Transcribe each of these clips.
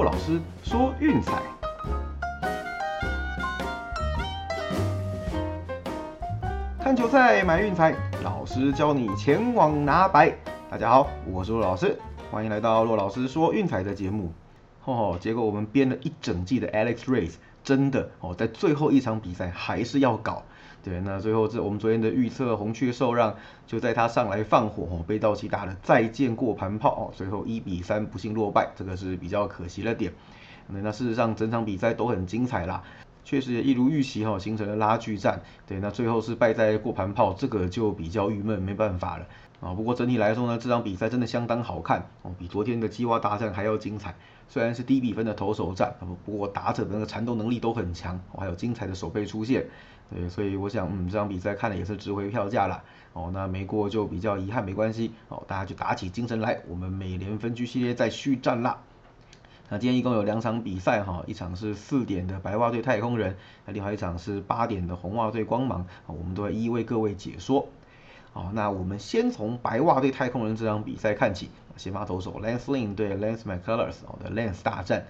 骆老师说运彩，看球赛买运彩，老师教你前往拿白。大家好，我是骆老师，欢迎来到骆老师说运彩的节目。哦，结果我们编了一整季的 Alex Race，真的哦，在最后一场比赛还是要搞。对，那最后这我们昨天的预测红雀受让，就在他上来放火，被道奇打了再见过盘炮哦，最后一比三不幸落败，这个是比较可惜了点。那事实上整场比赛都很精彩啦，确实也一如预期哈，形成了拉锯战。对，那最后是败在过盘炮，这个就比较郁闷，没办法了啊。不过整体来说呢，这场比赛真的相当好看哦，比昨天的鸡蛙大战还要精彩。虽然是低比分的投手战，不过打者的那个缠斗能力都很强，还有精彩的手背出现。对，所以我想，嗯，这场比赛看的也是值回票价了。哦，那没过就比较遗憾，没关系。哦，大家就打起精神来，我们美联分区系列再续战啦。那今天一共有两场比赛哈，一场是四点的白袜对太空人，那另外一场是八点的红袜对光芒，我们都会一一为各位解说。好，那我们先从白袜对太空人这场比赛看起，先发投手 Lance Lynn 对 Lance McCullers 哦的 Lance 大战。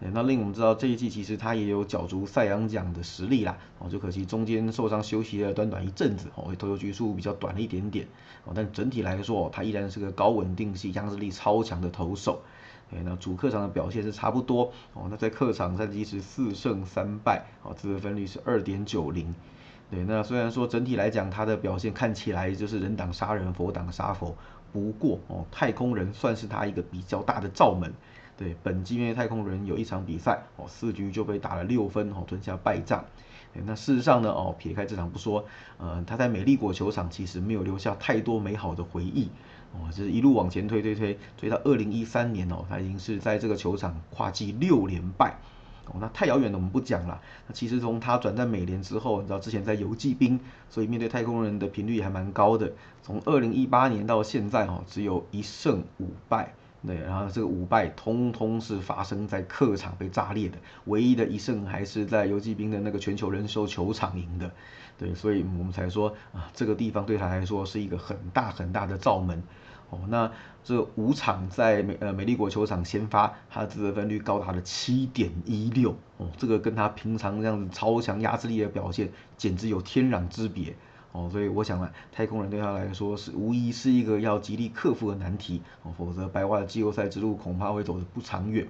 那令我们知道这一季其实他也有角逐赛扬奖的实力啦，哦，就可惜中间受伤休息了短短一阵子，哦，投球局数比较短了一点点，哦，但整体来说，他依然是个高稳定性、压制力超强的投手。哎，那主客场的表现是差不多哦。那在客场战绩是四胜三败，哦，自得分率是二点九零。对，那虽然说整体来讲他的表现看起来就是人挡杀人，佛挡杀佛，不过哦，太空人算是他一个比较大的罩门。对，本季因为太空人有一场比赛哦，四局就被打了六分哦，吞下败仗。那事实上呢哦，撇开这场不说，呃，他在美丽国球场其实没有留下太多美好的回忆。哦，就是一路往前推推推，推到二零一三年哦，他已经是在这个球场跨季六连败。哦，那太遥远的我们不讲了。那其实从他转战美联之后，你知道之前在游击兵，所以面对太空人的频率还蛮高的。从二零一八年到现在哦，只有一胜五败。对，然后这个五败通通是发生在客场被炸裂的，唯一的一胜还是在游击兵的那个全球人寿球场赢的。对，所以我们才说啊，这个地方对他来说是一个很大很大的罩门。哦，那这五场在美呃美丽国球场先发，他的得分率高达了七点一六，哦，这个跟他平常这样子超强压制力的表现，简直有天壤之别。哦，所以我想呢，太空人对他来说是无疑是一个要极力克服的难题。哦，否则白袜的季后赛之路恐怕会走得不长远。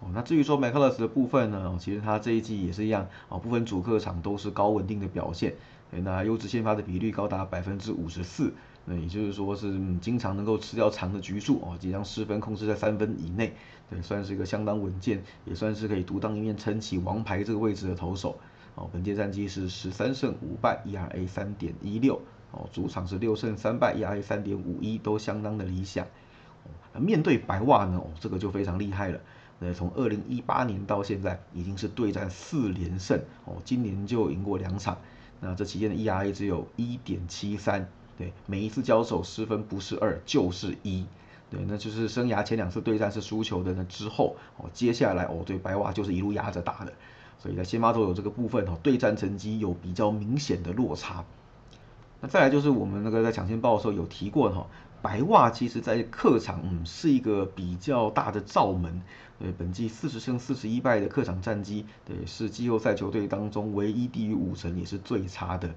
哦，那至于说麦克勒斯的部分呢，其实他这一季也是一样，哦，部分主客场都是高稳定的表现。那优质先发的比率高达百分之五十四。也就是说是经常能够吃掉长的局数哦，即将失分控制在三分以内，对，算是一个相当稳健，也算是可以独当一面撑起王牌这个位置的投手。哦，本届战绩是十三胜五败，ERA 三点一六，哦，主场是六胜三败，ERA 三点五一，都相当的理想。哦面对白袜呢，哦，这个就非常厉害了。那从二零一八年到现在，已经是对战四连胜，哦，今年就赢过两场。那这期间的 ERA 只有一点七三。对，每一次交手失分不是二就是一，对，那就是生涯前两次对战是输球的，那之后哦，接下来哦，对白袜就是一路压着打的，所以在先发投有这个部分哦，对战成绩有比较明显的落差。那再来就是我们那个在抢先报的时候有提过哈，白袜其实在客场嗯是一个比较大的罩门，对，本季四十胜四十一败的客场战绩，对，是季后赛球队当中唯一低于五成也是最差的。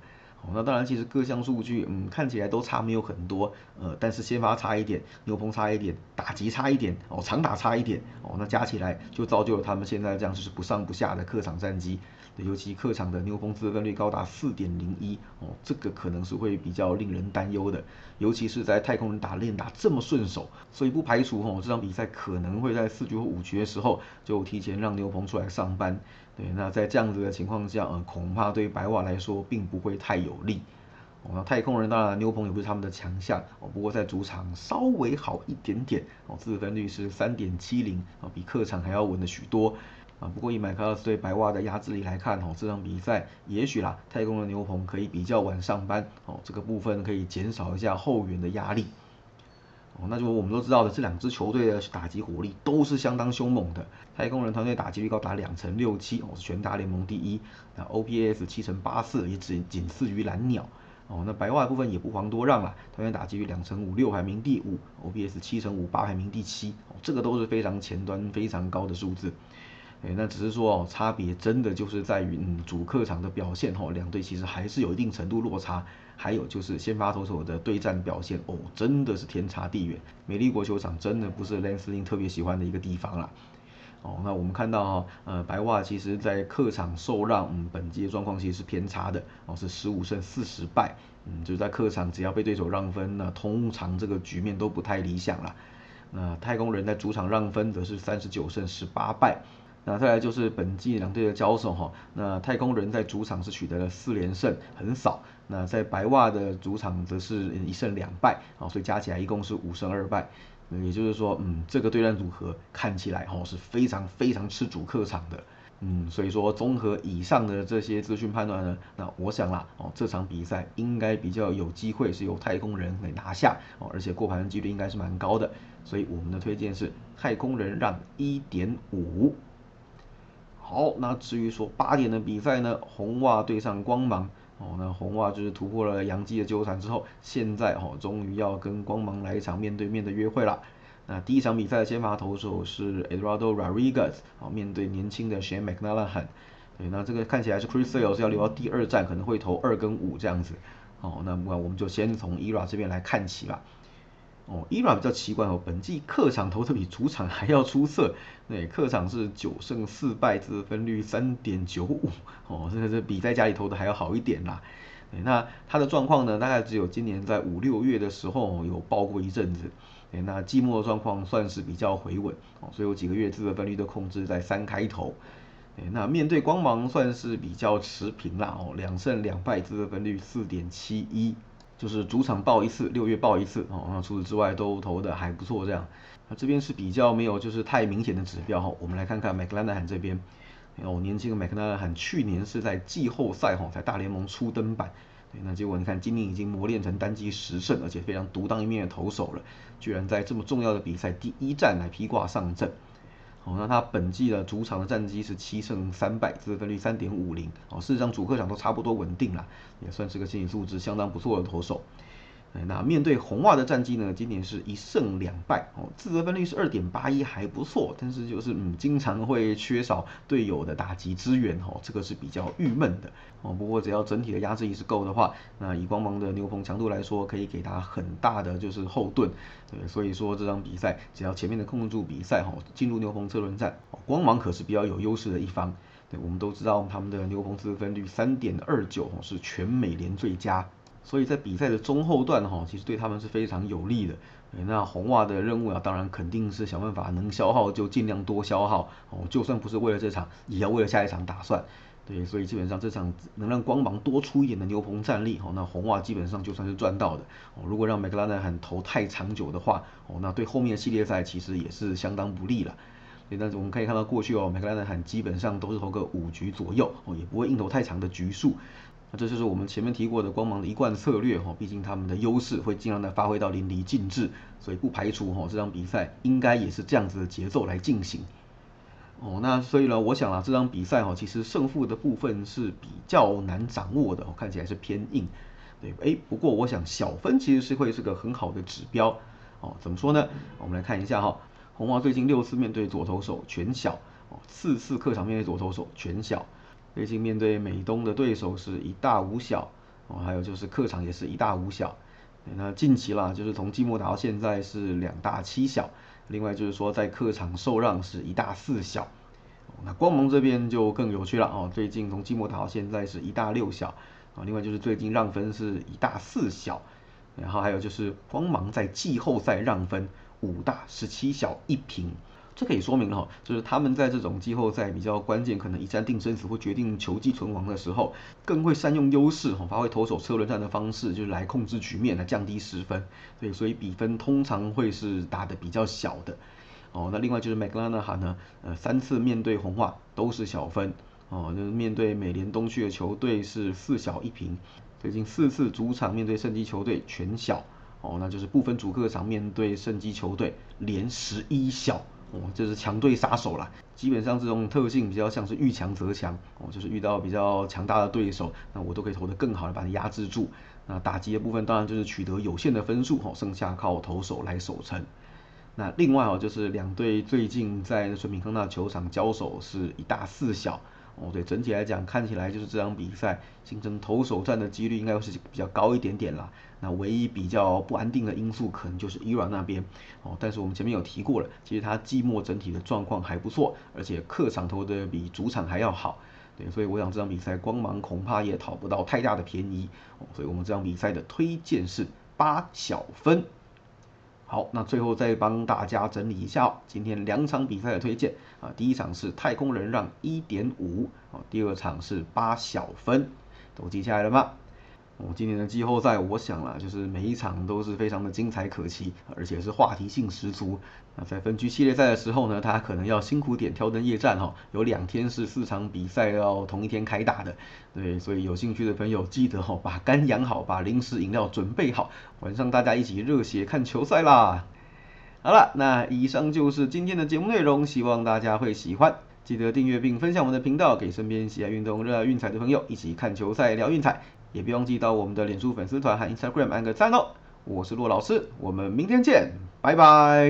那当然，其实各项数据，嗯，看起来都差没有很多，呃，但是先发差一点，牛棚差一点，打击差一点，哦，长打差一点，哦，那加起来就造就了他们现在这样就是不上不下的客场战绩。尤其客场的牛棚自分率高达四点零一，哦，这个可能是会比较令人担忧的。尤其是在太空人打练打这么顺手，所以不排除哦这场比赛可能会在四局或五局的时候就提前让牛棚出来上班。对，那在这样子的情况下，呃，恐怕对白袜来说并不会太有利。哦，那太空人当然牛棚也不是他们的强项，哦，不过在主场稍微好一点点，哦，自分率是三点七零，啊，比客场还要稳的许多。不过以麦克勒斯对白袜的压制力来看，哦，这场比赛也许啦，太空的牛棚可以比较晚上班，哦，这个部分可以减少一下后援的压力。哦，那就我们都知道的，这两支球队的打击火力都是相当凶猛的。太空人团队打击率高达两成六七，哦，是全大联盟第一。那 OPS 七成八四，也仅仅次于蓝鸟。哦，那白袜部分也不遑多让了，桃园打击率两成五六排名第五，OPS 七成五八排名第七，这个都是非常前端非常高的数字。哎，那只是说哦，差别真的就是在于嗯主客场的表现哦，两队其实还是有一定程度落差。还有就是先发投手的对战表现哦，真的是天差地远。美丽国球场真的不是 l a n c e l i n 特别喜欢的一个地方啦。哦，那我们看到哈，呃，白袜其实在客场受让，嗯，本季的状况其实是偏差的，哦，是十五胜四十败，嗯，就是在客场只要被对手让分，那通常这个局面都不太理想了。那太空人在主场让分则是三十九胜十八败。那再来就是本季两队的交手哈，那太空人在主场是取得了四连胜，很少。那在白袜的主场则是一胜两败，啊，所以加起来一共是五胜二败。也就是说，嗯，这个对战组合看起来哈是非常非常吃主客场的，嗯，所以说综合以上的这些资讯判断呢，那我想啦，哦，这场比赛应该比较有机会是由太空人给拿下，哦，而且过盘的几率应该是蛮高的，所以我们的推荐是太空人让一点五。好，那至于说八点的比赛呢，红袜对上光芒。哦，那红袜就是突破了洋基的纠缠之后，现在哦，终于要跟光芒来一场面对面的约会了。那第一场比赛的先发投手是 Eduardo Rodriguez，哦，面对年轻的 Shane McNallen。对，那这个看起来是 Chris Sale 是要留到第二战，可能会投二跟五这样子。哦，那么我们就先从 ERA 这边来看起吧。哦，伊朗比较奇怪哦，本季客场投的比主场还要出色，对，客场是九胜四败，得分率三点九五，哦，这个是比在家里投的还要好一点啦。对，那他的状况呢，大概只有今年在五六月的时候有爆过一阵子，对，那季末的状况算是比较回稳，哦，所以有几个月得分率都控制在三开头。对，那面对光芒算是比较持平啦，哦，两胜两败，得分率四点七一。就是主场报一次，六月报一次哦。那除此之外都投的还不错，这样。那这边是比较没有就是太明显的指标哈。我们来看看麦克兰纳罕这边，哦，年轻的麦克兰纳罕去年是在季后赛哈，在大联盟初登板，那结果你看今年已经磨练成单机十胜，而且非常独当一面的投手了，居然在这么重要的比赛第一战来披挂上阵。哦，那他本季的主场的战绩是七胜三败，自分率三点五零。哦，事实上主客场都差不多稳定了，也算是个心理素质相当不错的投手。那面对红袜的战绩呢？今年是一胜两败哦，自责分率是二点八一，还不错。但是就是嗯，经常会缺少队友的打击支援哦，这个是比较郁闷的哦。不过只要整体的压制力是够的话，那以光芒的牛棚强度来说，可以给他很大的就是后盾。对，所以说这场比赛只要前面的控制住比赛哈，进入牛棚车轮战，光芒可是比较有优势的一方。对，我们都知道他们的牛棚自责分率三点二九是全美联最佳。所以在比赛的中后段哈，其实对他们是非常有利的。那红袜的任务啊，当然肯定是想办法能消耗就尽量多消耗哦，就算不是为了这场，也要为了下一场打算。对，所以基本上这场能让光芒多出一点的牛棚战力哦，那红袜基本上就算是赚到的哦。如果让麦克拉纳很投太长久的话哦，那对后面的系列赛其实也是相当不利了。但是我们可以看到过去哦，麦克拉纳很基本上都是投个五局左右哦，也不会硬投太长的局数。那这就是我们前面提过的光芒的一贯策略哈，毕竟他们的优势会尽量的发挥到淋漓尽致，所以不排除哈这场比赛应该也是这样子的节奏来进行。哦，那所以呢，我想啊，这场比赛哈，其实胜负的部分是比较难掌握的，看起来是偏硬。对，哎，不过我想小分其实是会是个很好的指标。哦，怎么说呢？我们来看一下哈，红花最近六次面对左投手全小，哦，四次客场面对左投手全小。最近面对美东的对手是一大五小哦，还有就是客场也是一大五小。那近期啦，就是从季末打到现在是两大七小。另外就是说在客场受让是一大四小。那光芒这边就更有趣了哦，最近从季末打到现在是一大六小啊。另外就是最近让分是一大四小，然后还有就是光芒在季后赛让分五大十七小一平。这可以说明了哈，就是他们在这种季后赛比较关键，可能一战定生死或决定球技存亡的时候，更会善用优势哈，发挥投手车轮战的方式，就是来控制局面，来降低失分。对，所以比分通常会是打的比较小的。哦，那另外就是麦克拉纳哈呢，呃，三次面对红袜都是小分。哦，就是面对美联东区的球队是四小一平，最近四次主场面对圣基球队全小。哦，那就是部分主客场面对圣基球队连十一小。哦，就是强队杀手啦。基本上这种特性比较像是遇强则强，哦，就是遇到比较强大的对手，那我都可以投得更好的把你压制住。那打击的部分当然就是取得有限的分数哈，剩下靠投手来守城。那另外哦，就是两队最近在纯品康纳球场交手是一大四小哦，对，整体来讲看起来就是这场比赛形成投手战的几率应该会是比较高一点点啦。那唯一比较不安定的因素可能就是伊朗那边哦，但是我们前面有提过了，其实他季末整体的状况还不错，而且客场投的比主场还要好，对，所以我想这场比赛光芒恐怕也讨不到太大的便宜哦，所以我们这场比赛的推荐是八小分。好，那最后再帮大家整理一下哦今天两场比赛的推荐啊，第一场是太空人让一点五啊，第二场是八小分，都记下来了吗？哦，今年的季后赛，我想啦，就是每一场都是非常的精彩可期，而且是话题性十足。那在分区系列赛的时候呢，他可能要辛苦点挑灯夜战哈，有两天是四场比赛要同一天开打的，对，所以有兴趣的朋友记得哈，把肝养好，把零食饮料准备好，晚上大家一起热血看球赛啦。好了，那以上就是今天的节目内容，希望大家会喜欢。记得订阅并分享我们的频道，给身边喜爱运动、热爱运彩的朋友一起看球赛、聊运彩。也别忘记到我们的脸书粉丝团和 Instagram 按个赞哦。我是骆老师，我们明天见，拜拜。